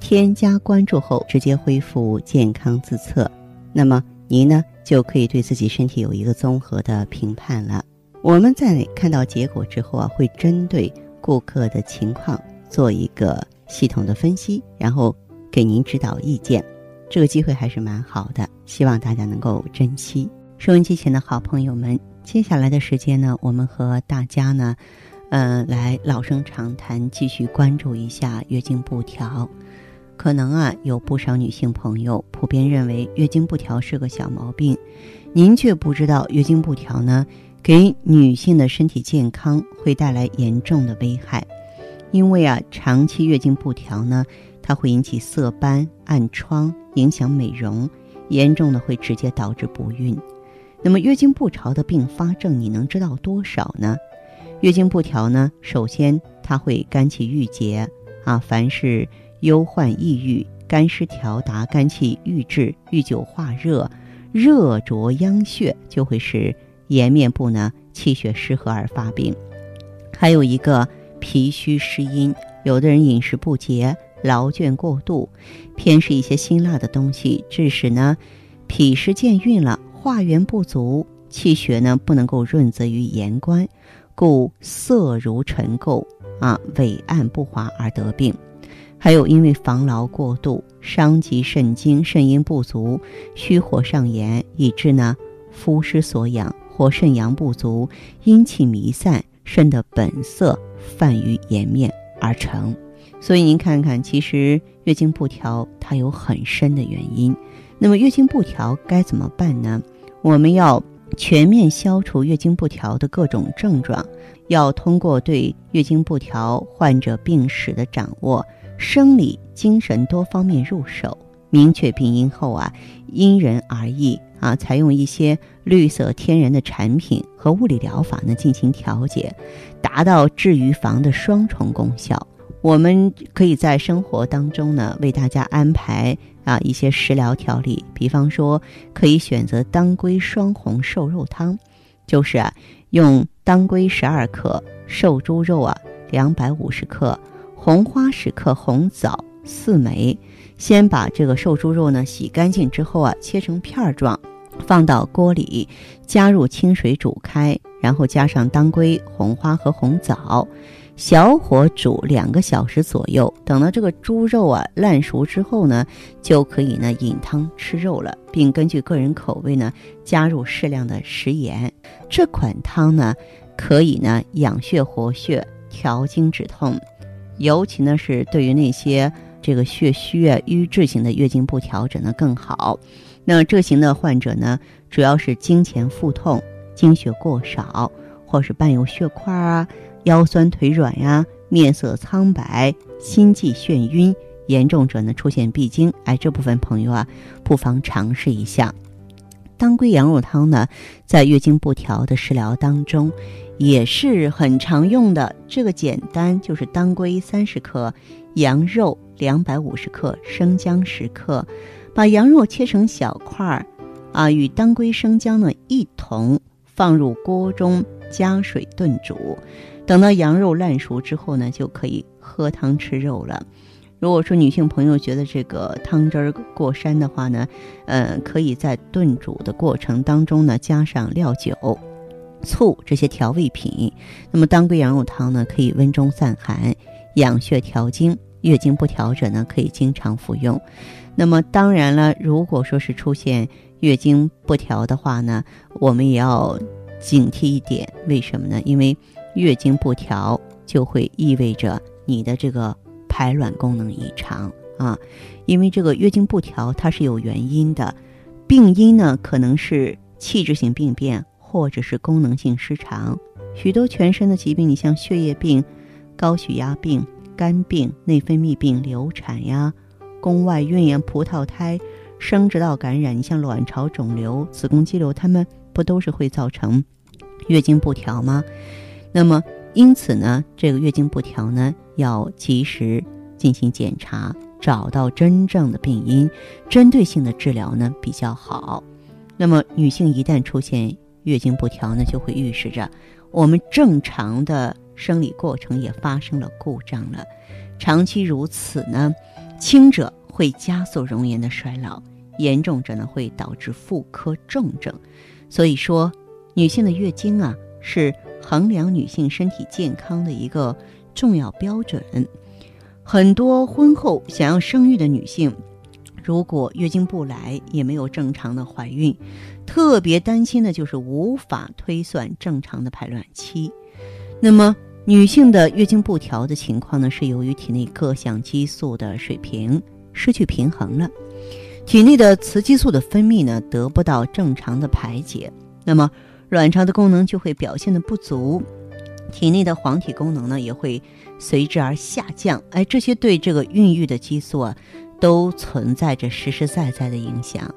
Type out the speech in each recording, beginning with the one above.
添加关注后，直接恢复健康自测，那么您呢就可以对自己身体有一个综合的评判了。我们在看到结果之后啊，会针对顾客的情况做一个系统的分析，然后给您指导意见。这个机会还是蛮好的，希望大家能够珍惜。收音机前的好朋友们。接下来的时间呢，我们和大家呢，呃，来老生常谈，继续关注一下月经不调。可能啊，有不少女性朋友普遍认为月经不调是个小毛病，您却不知道月经不调呢，给女性的身体健康会带来严重的危害。因为啊，长期月经不调呢，它会引起色斑、暗疮，影响美容，严重的会直接导致不孕。那么月经不调的并发症，你能知道多少呢？月经不调呢，首先它会肝气郁结啊，凡是忧患抑郁、肝湿调达、肝气郁滞、郁久化热、热灼央血，就会使颜面部呢气血失和而发病。还有一个脾虚湿阴，有的人饮食不节、劳倦过度，偏食一些辛辣的东西，致使呢脾湿健运了。化元不足，气血呢不能够润泽于颜关，故色如尘垢啊，伟暗不华而得病。还有因为防劳过度，伤及肾精，肾阴不足，虚火上炎，以致呢肤失所养，或肾阳不足，阴气弥散，肾的本色泛于颜面而成。所以您看看，其实月经不调它有很深的原因。那么月经不调该怎么办呢？我们要全面消除月经不调的各种症状，要通过对月经不调患者病史的掌握，生理、精神多方面入手，明确病因后啊，因人而异啊，采用一些绿色天然的产品和物理疗法呢进行调节，达到治与防的双重功效。我们可以在生活当中呢为大家安排。啊，一些食疗调理，比方说可以选择当归双红瘦肉汤，就是啊，用当归十二克、瘦猪肉啊两百五十克、红花十克、红枣四枚，先把这个瘦猪肉呢洗干净之后啊，切成片状，放到锅里，加入清水煮开，然后加上当归、红花和红枣。小火煮两个小时左右，等到这个猪肉啊烂熟之后呢，就可以呢饮汤吃肉了，并根据个人口味呢加入适量的食盐。这款汤呢可以呢养血活血、调经止痛，尤其呢是对于那些这个血虚啊、瘀滞型的月经不调整呢更好。那这型的患者呢，主要是经前腹痛、经血过少，或是伴有血块啊。腰酸腿软呀，面色苍白，心悸眩晕，严重者呢出现闭经，哎，这部分朋友啊，不妨尝试一下。当归羊肉汤呢，在月经不调的食疗当中，也是很常用的。这个简单，就是当归三十克，羊肉两百五十克，生姜十克，把羊肉切成小块儿，啊，与当归生姜呢一同放入锅中，加水炖煮。等到羊肉烂熟之后呢，就可以喝汤吃肉了。如果说女性朋友觉得这个汤汁儿过膻的话呢，呃，可以在炖煮的过程当中呢，加上料酒、醋这些调味品。那么当归羊肉汤呢，可以温中散寒、养血调经，月经不调者呢，可以经常服用。那么当然了，如果说是出现月经不调的话呢，我们也要警惕一点。为什么呢？因为月经不调就会意味着你的这个排卵功能异常啊，因为这个月经不调它是有原因的，病因呢可能是器质性病变或者是功能性失常，许多全身的疾病，你像血液病、高血压病、肝病、内分泌病、流产呀、宫外孕呀、葡萄胎、生殖道感染，你像卵巢肿瘤、子宫肌瘤，它们不都是会造成月经不调吗？那么，因此呢，这个月经不调呢，要及时进行检查，找到真正的病因，针对性的治疗呢比较好。那么，女性一旦出现月经不调呢，就会预示着我们正常的生理过程也发生了故障了。长期如此呢，轻者会加速容颜的衰老，严重者呢会导致妇科重症。所以说，女性的月经啊是。衡量女性身体健康的一个重要标准。很多婚后想要生育的女性，如果月经不来，也没有正常的怀孕，特别担心的就是无法推算正常的排卵期。那么，女性的月经不调的情况呢，是由于体内各项激素的水平失去平衡了，体内的雌激素的分泌呢得不到正常的排解。那么，卵巢的功能就会表现的不足，体内的黄体功能呢也会随之而下降。哎，这些对这个孕育的激素啊，都存在着实实在在的影响。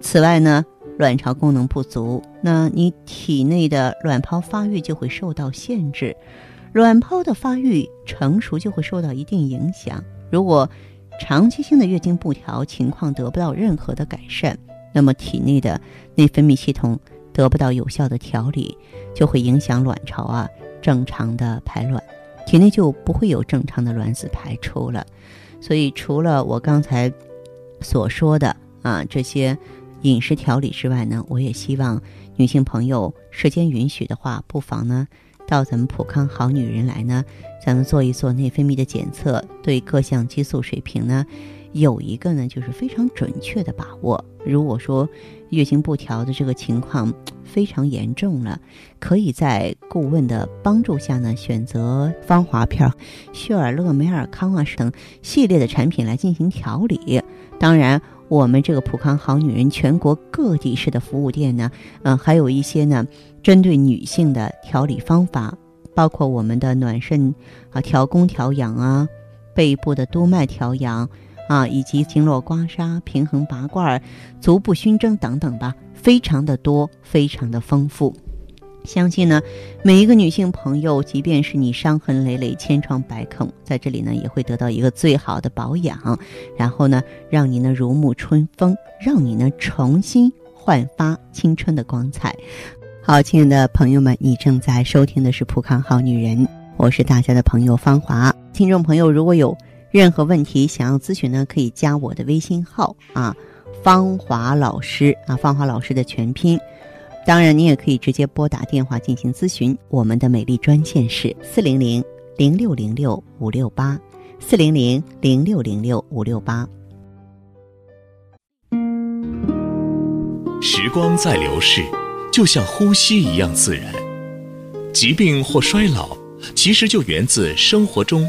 此外呢，卵巢功能不足，那你体内的卵泡发育就会受到限制，卵泡的发育成熟就会受到一定影响。如果长期性的月经不调情况得不到任何的改善，那么体内的内分泌系统。得不到有效的调理，就会影响卵巢啊正常的排卵，体内就不会有正常的卵子排出了。所以，除了我刚才所说的啊这些饮食调理之外呢，我也希望女性朋友时间允许的话，不妨呢到咱们普康好女人来呢，咱们做一做内分泌的检测，对各项激素水平呢有一个呢就是非常准确的把握。如果说月经不调的这个情况非常严重了，可以在顾问的帮助下呢，选择芳华片、血尔乐、美尔康啊等系列的产品来进行调理。当然，我们这个普康好女人全国各地市的服务店呢，嗯，还有一些呢针对女性的调理方法，包括我们的暖肾啊、调宫调养啊、背部的督脉调养。啊，以及经络刮痧、平衡拔罐、足部熏蒸等等吧，非常的多，非常的丰富。相信呢，每一个女性朋友，即便是你伤痕累累、千疮百孔，在这里呢，也会得到一个最好的保养，然后呢，让你呢如沐春风，让你呢重新焕发青春的光彩。好，亲爱的朋友们，你正在收听的是《普康好女人》，我是大家的朋友芳华。听众朋友，如果有。任何问题想要咨询呢，可以加我的微信号啊，芳华老师啊，芳华老师的全拼。当然，你也可以直接拨打电话进行咨询。我们的美丽专线是四零零零六零六五六八，四零零零六零六五六八。时光在流逝，就像呼吸一样自然。疾病或衰老。其实就源自生活中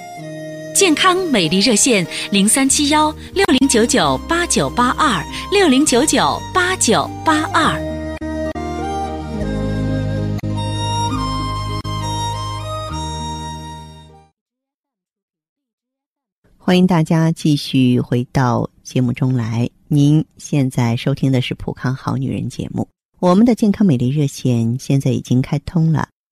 健康美丽热线零三七幺六零九九八九八二六零九九八九八二。欢迎大家继续回到节目中来。您现在收听的是《普康好女人》节目，我们的健康美丽热线现在已经开通了。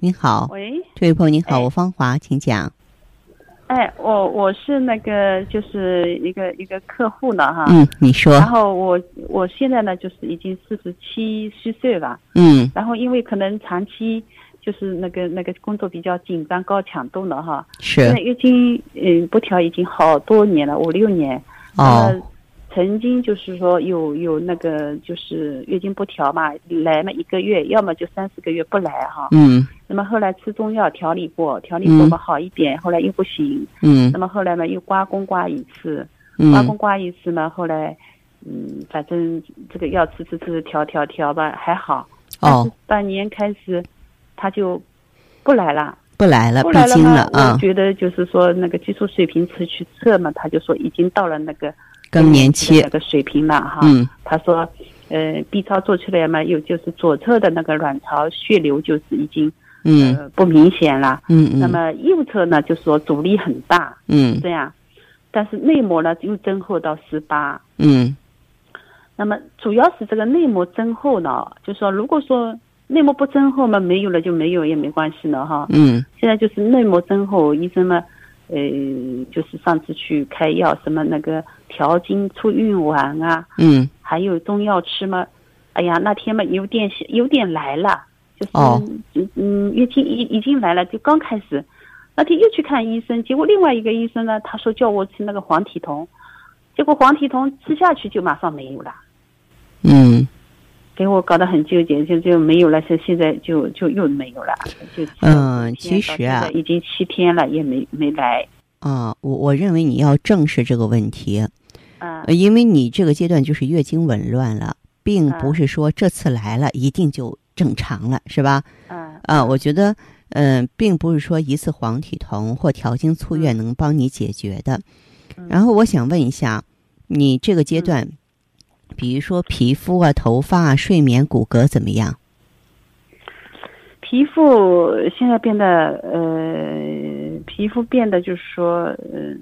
您好，喂，这位朋友您好，我芳华，请讲。哎，我我是那个就是一个一个客户呢哈。嗯，你说。然后我我我现在呢就是已经四十七虚岁了，嗯然后因为可能长期就是那个那个工作比较紧张、高强度了哈，现在是月经嗯不调已经好多年了，五六年。哦呃，曾经就是说有有那个就是月经不调嘛，来嘛一个月，要么就三四个月不来哈。嗯那么后来吃中药调理过，调理过嘛好一点，后来又不行。嗯那么后来嘛又刮宫刮一次，刮宫嗯刮一次嘛，后来嗯反正这个药吃吃吃调调调吧还好。哦半年开始他就不来了。不来了，不闭经来了嘛，啊我，觉得就是说那个激素水平测去测嘛，他就说已经到了那个更年期。那，个水平了哈。嗯。他说，呃，B 超做出来嘛，有就是左侧的那个卵巢血流就是已经嗯。呃不明显了，嗯嗯。那么右侧呢就说阻力很大，嗯。这样，但是内膜呢又增厚到十八，嗯。那么主要是这个内膜增厚呢，就说如果说内膜不增厚嘛，没有了就没有也没关系了哈。嗯。现在就是内膜增厚，医生嘛，呃，就是上次去开药，什么那个调经促孕丸啊，嗯还有中药吃嘛。哎呀，那天嘛有点有点来了，就是、哦嗯嗯，月经已已经来了，就刚开始。那天又去看医生，结果另外一个医生呢，他说叫我吃那个黄体酮，结果黄体酮吃下去就马上没有了。嗯给我搞得很纠结，就就没有了，现现在就就又没有了，就嗯其实啊已经七天了，也没没来，啊，我我认为你要正视这个问题，啊。呃，因为你这个阶段就是月经紊乱了，并不嗯是说这次来了一定就正常了，是吧？嗯啊，我觉得，嗯、并不是说一次黄体酮或调经促月能帮你解决的。嗯。然后我想问一下，你这个阶段，比如说皮肤啊、头发啊、睡眠、骨骼怎么样？皮肤现在变得呃，皮肤变得就是说，呃，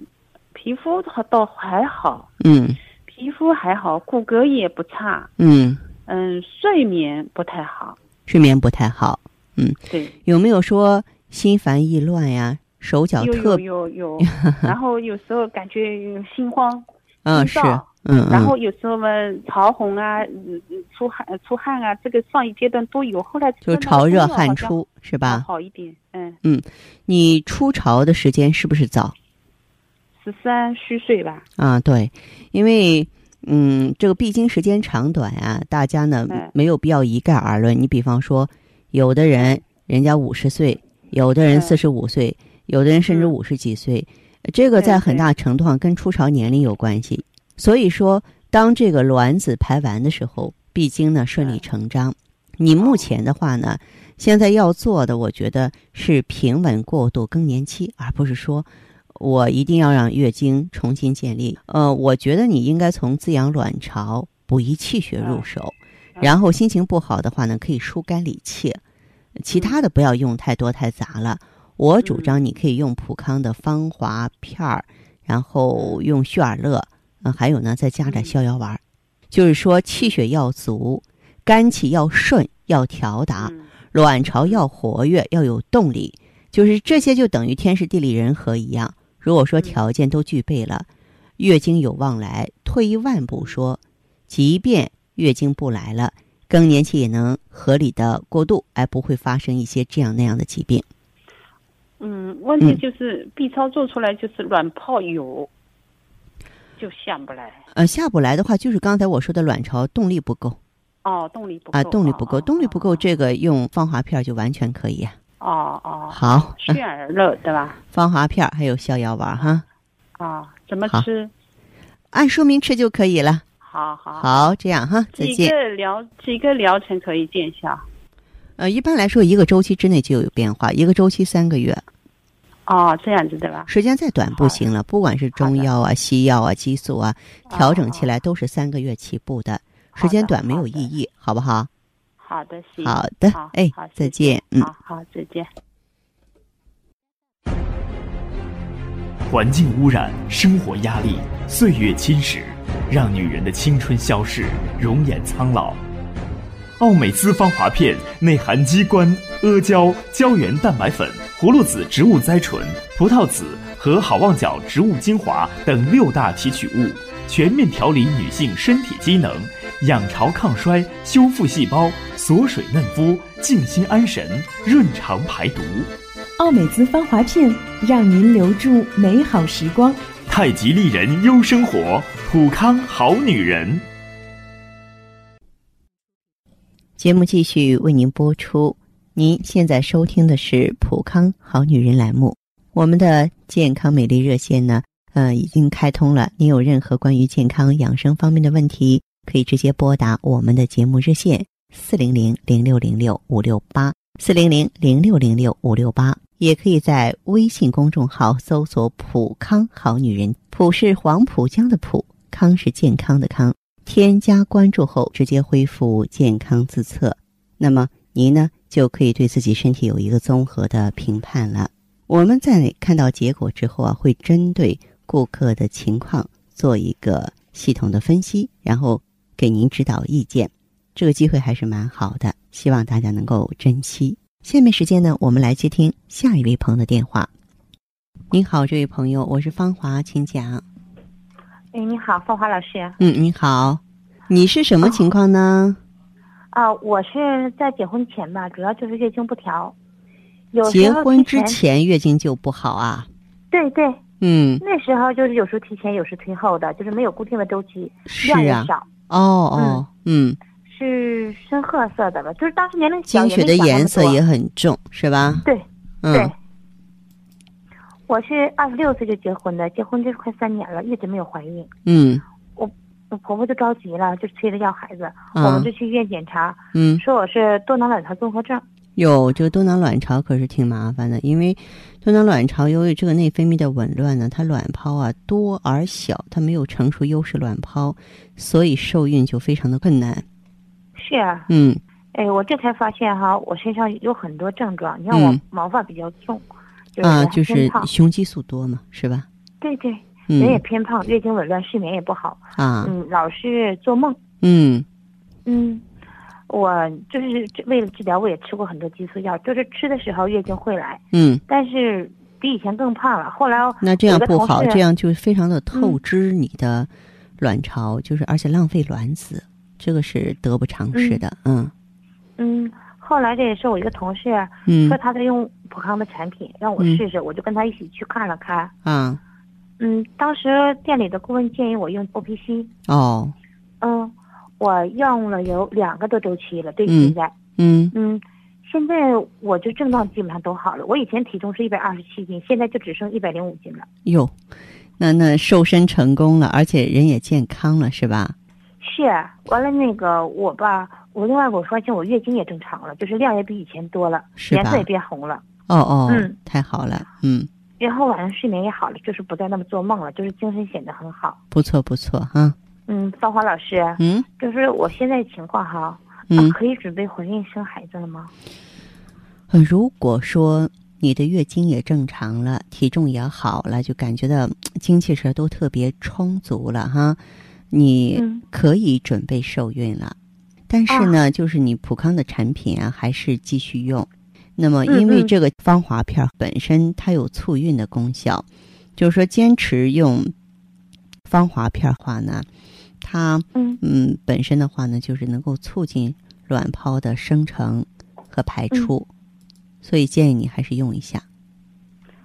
皮肤好倒还好，嗯。皮肤还好，骨骼也不差，嗯，嗯，睡眠不太好，睡眠不太好，嗯。对，有没有说心烦意乱呀？手脚有特有有。有，然后有时候感觉心慌，嗯是嗯嗯然后有时候嘛，潮红啊，嗯嗯出汗出汗啊，这个上一阶段都有，后来就潮热汗出是吧？好一点，嗯嗯，你初潮的时间是不是早？十三虚岁吧，啊，对，因为嗯，这个闭经时间长短啊，大家呢嗯没有必要一概而论。你比方说，有的人人家五十岁，有的人嗯四十五岁，有的人甚至嗯五十几岁，这个在很大程度上跟初潮年龄有关系。所以说，当这个卵子排完的时候，闭经呢顺理嗯成章。你目前的话呢，现在要做的，我觉得是平稳过渡更年期，而不是说我一定要让月经重新建立。呃，我觉得你应该从滋养卵巢、补益气血入手，嗯然后心情不好的话呢，可以疏肝理气，其他的不要用太多太杂了。我主张你可以用普康的芳华片儿，然后用旭尔乐，嗯、还有呢再加点逍遥丸儿，就是说气血要足，肝气要顺，要调达。嗯卵巢要活跃，要有动力，就是这些就等于天时地利人和一样。如果说条件都具备了，月经有望来。退一万步说，即便月经不来了，更年期也能合理的过渡，而不会发生一些这样那样的疾病。嗯，问题嗯就是 B 超做出来就是卵泡有，就下不来，呃，下不来的话，就是刚才我说的卵巢动力不够哦，动力不够啊，动力不够，哦动力不够，这个用芳华片儿就完全可以啊。哦哦，好，血儿乐对吧？芳华片儿还有逍遥丸哈，啊，怎么吃？按说明吃就可以了。好好，好，这样哈，再几见。个疗几个疗程可以见效？呃，一般来说，一个周期之内就有变化，一个周期三个月，哦，这样子对吧？时间再短不行了。不管是中药啊、西药啊、激素啊，调整起来都是三个月起步的，时间短没有意义，好不好？好的，行。好的好，哎好，再见嗯好好，再见。环境污染、生活压力、岁月侵蚀，让女人的青春消逝，容颜苍老。奥美姿芳华片内含鸡冠、阿胶、胶原蛋白粉、葫芦籽植物甾醇、葡萄籽和好望角植物精华等六大提取物，全面调理女性身体机能，养巢抗衰，修复细胞，锁水嫩肤，静心安神，润肠排毒。奥美姿芳华片，让您留住美好时光。太极丽人优生活，普康好女人。节目继续为您播出。您现在收听的是《普康好女人》栏目。我们的健康美丽热线呢，呃，已经开通了。您有任何关于健康养生方面的问题，可以直接拨打我们的节目热线四零零零六零六五六八四零零零六零六五六八。也可以在微信公众号搜索“普康好女人”，普是黄浦江的浦，康是健康的康。添加关注后，直接恢复健康自测，那么您呢就可以对自己身体有一个综合的评判了。我们在看到结果之后啊，会针对顾客的情况做一个系统的分析，然后给您指导意见。这个机会还是蛮好的，希望大家能够珍惜。下面时间呢，我们来接听下一位朋友的电话。您好，这位朋友，我是芳华，请讲。哎，你好，芳华老师。嗯，你好，你是什么情况呢？啊，我是在结婚前吧，主要就是月经不调。有结婚之前月经就不好啊？对对。嗯。那时候就是有时候提前，有时推后的，就是没有固定的周期，量也少。哦哦，嗯。是深褐色的吧？就是当时年龄小，经血的颜色也很重，是吧？对，对。我是二十六岁就结婚的，结婚这快三年了，一直没有怀孕。嗯。婆婆就着急了，就催着要孩子，我们就去医院检查，嗯，说我是多囊卵巢综合症。有这个多囊卵巢可是挺麻烦的，因为多囊卵巢由于这个内分泌的紊乱呢，它卵泡啊多而小，它没有成熟优势卵泡，所以受孕就非常的困难。是啊，嗯，哎，我这才发现哈，我身上有很多症状。你看我毛发比较重，啊，就是雄激素多嘛，是吧？对对，人也偏胖，月经紊乱，睡眠也不好。啊，嗯，老是做梦，嗯。嗯，我就是为了治疗，我也吃过很多激素药，就是吃的时候月经会来，嗯，但是比以前更胖了。后来那这样不好，这样就非常的透支你的卵巢，就是而且浪费卵子。这个是得不偿失的，嗯，嗯，后来这也是我一个同事，嗯，说他在用普康的产品，让我试试，我就跟他一起去看了看，啊，嗯，当时店里的顾问建议我用 O P C，哦，嗯，我用了有两个多周期了，对现在，嗯。嗯，现在我就症状基本上都好了，我以前体重是一百二十七斤，现在就只剩一百零五斤了，哟，那那瘦身成功了，而且人也健康了，是吧？是，完了那个我吧，我另外我发现我月经也正常了，就是量也比以前多了，颜色也变红了。哦哦，嗯，太好了，嗯。然后晚上睡眠也好了，就是不再那么做梦了，就是精神显得很好。不错不错哈。嗯，芳华老师，嗯，就是我现在情况哈，嗯，可以准备怀孕生孩子了吗？呃，如果说你的月经也正常了，体重也好了，就感觉到精气神都特别充足了哈。你可以准备受孕了，但是呢，就是你普康的产品啊，还是继续用。那么，因为这个芳华片本身它有促孕的功效，就是说坚持用芳华片的话呢，它嗯本身的话呢，就是能够促进卵泡的生成和排出，所以建议你还是用一下。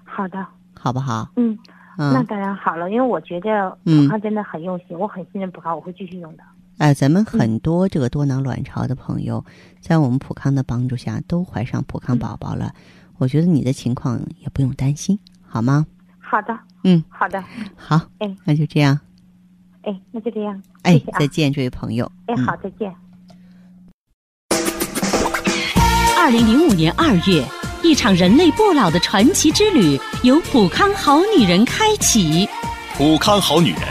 好的，好不好？嗯。那当然好了，因为我觉得普康真的很用心，我很信任补康，我会继续用的。哎，咱们很多这个多囊卵巢的朋友，在我们普康的帮助下，都怀上普康宝宝了。我觉得你的情况也不用担心，好吗？好的，嗯，好的，好，哎，那就这样，哎，那就这样，哎，再见，这位朋友，哎，好，再见。二零零五年二月。一场人类不老的传奇之旅由普康好女人开启。普康好女人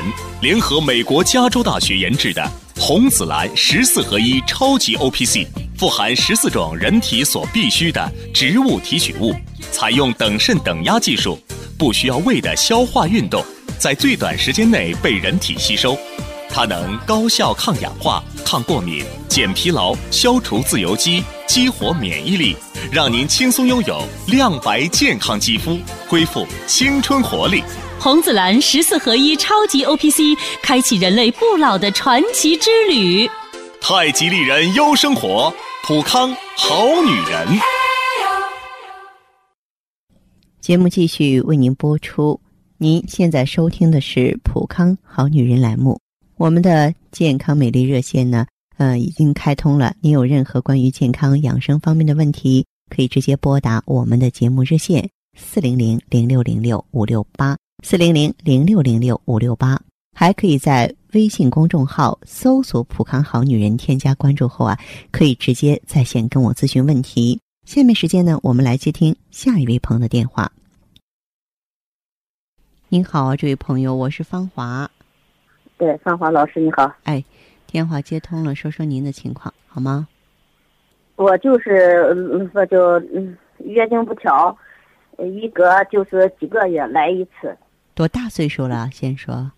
联合美国加州大学研制的红紫蓝十四合一超级 O P C，富含十四种人体所必需的植物提取物，采用等渗等压技术，不需要胃的消化运动，在最短时间内被人体吸收。它能高效抗氧化、抗过敏、减疲劳、消除自由基、激活免疫力，让您轻松拥有亮白健康肌肤，恢复青春活力。红紫蓝十四合一超级 O P C，开启人类不老的传奇之旅。太极丽人优生活，普康好女人。节目继续为您播出。您现在收听的是普康好女人栏目。我们的健康美丽热线呢，呃，已经开通了。您有任何关于健康养生方面的问题，可以直接拨打我们的节目热线四零零零六零六五六八四零零零六零六五六八。还可以在微信公众号搜索“普康好女人”，添加关注后啊，可以直接在线跟我咨询问题。下面时间呢，我们来接听下一位朋友的电话。您好，这位朋友，我是芳华。对，芳华老师你好。哎，电话接通了，说说您的情况好吗？我就是说就月经不调，一隔就是几个月来一次。多大岁数了？先说。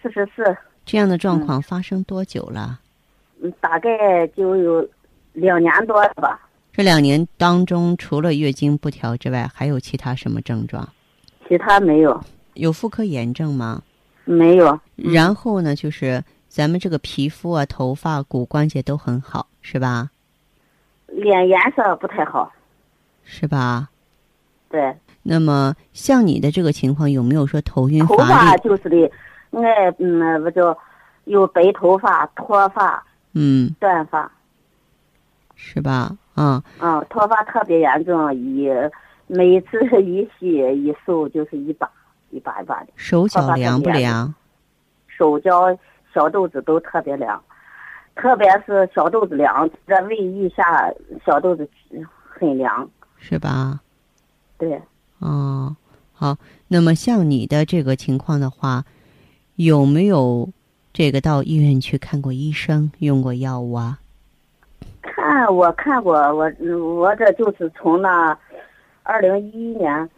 四十四，这样的状况发生多久了？嗯，大概就有两年多了吧。这两年当中，除了月经不调之外，还有其他什么症状？其他没有。有妇科炎症吗？没有。然后呢，就是咱们这个皮肤啊、头发、骨关节都很好，是吧？脸颜色不太好，是吧？对。那么像你的这个情况，有没有说头晕乏力？头发就是的。爱嗯，不叫有白头发、脱发，嗯，断发，是吧？啊，嗯，脱发特别严重，一每次一洗一手就是一把一把一把的。手脚凉不凉？手脚小肚子都特别凉，特别是小肚子凉，这胃一下小肚子很凉，是吧？对。哦，好，那么像你的这个情况的话。有没有这个到医院去看过医生，用过药物啊？看，我看过，我我这就是从那二零一一年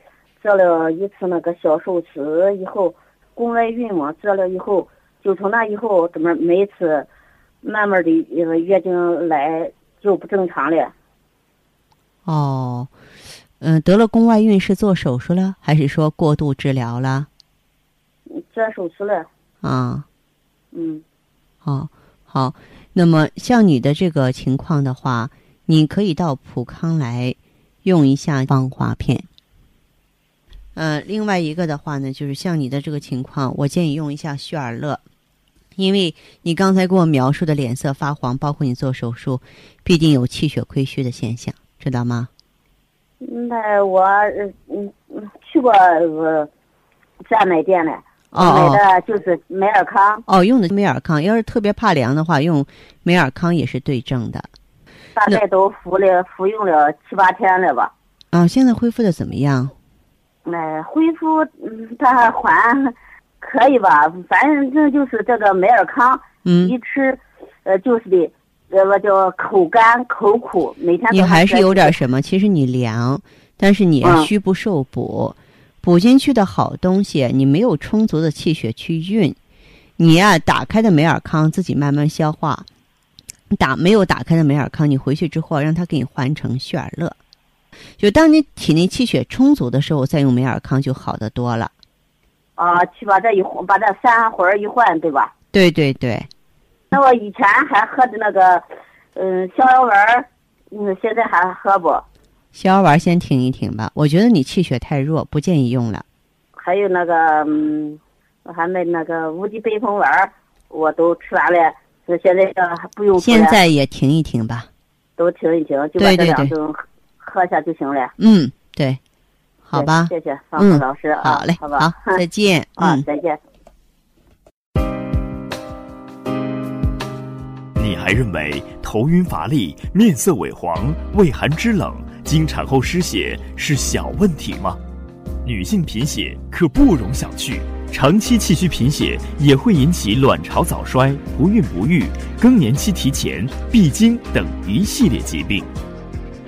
做了一次那个小手术以后，宫外孕嘛，做了以后，就从那以后，怎么每次慢慢的月经来就不正常了。哦，嗯，得了宫外孕是做手术了，还是说过度治疗了？做手术了啊，嗯，好，好。那么像你的这个情况的话，你可以到普康来用一下芳华片。呃，另外一个的话呢，就是像你的这个情况，我建议用一下血尔乐，因为你刚才给我描述的脸色发黄，包括你做手术，必定有气血亏虚的现象，知道吗？那我嗯嗯去过呃专卖店了。买的就是美尔康哦，用的美尔康。要是特别怕凉的话，用美尔康也是对症的。大概都服了服用了七八天了吧？啊，现在恢复的怎么样？哎，恢复嗯，它还可以吧？反正就是这个美尔康，嗯，一吃，呃，就是的，呃，我叫口干口苦，每天你还是有点什么？其实你凉，但是你虚不受补。补进去的好东西，你没有充足的气血去运，你呀打开的美尔康自己慢慢消化，打没有打开的美尔康，你回去之后让他给你换成旭尔乐，就当你体内气血充足的时候再用美尔康就好得多了。啊，去把这一换，把这三环一换，对吧？对对对。那我以前还喝的那个，嗯，逍遥丸，嗯，现在还喝不？逍遥丸先停一停吧，我觉得你气血太弱，不建议用了。还有那个，嗯，我还买那个无敌北风丸，我都吃完了，那现在还不用。现在也停一停吧。都停一停，就把这两种喝下就行了。嗯，对，好吧。谢谢方老师啊，好嘞，好吧，好，再见。嗯，再见。还认为头晕乏力、面色萎黄、畏寒肢冷？经产后失血是小问题吗？女性贫血可不容小觑，长期气虚贫血也会引起卵巢早衰、不孕不育、更年期提前、闭经等一系列疾病。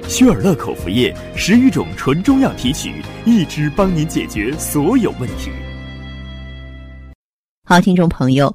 薛尔乐口服液十余种纯中药提取，一支帮您解决所有问题。好，听众朋友，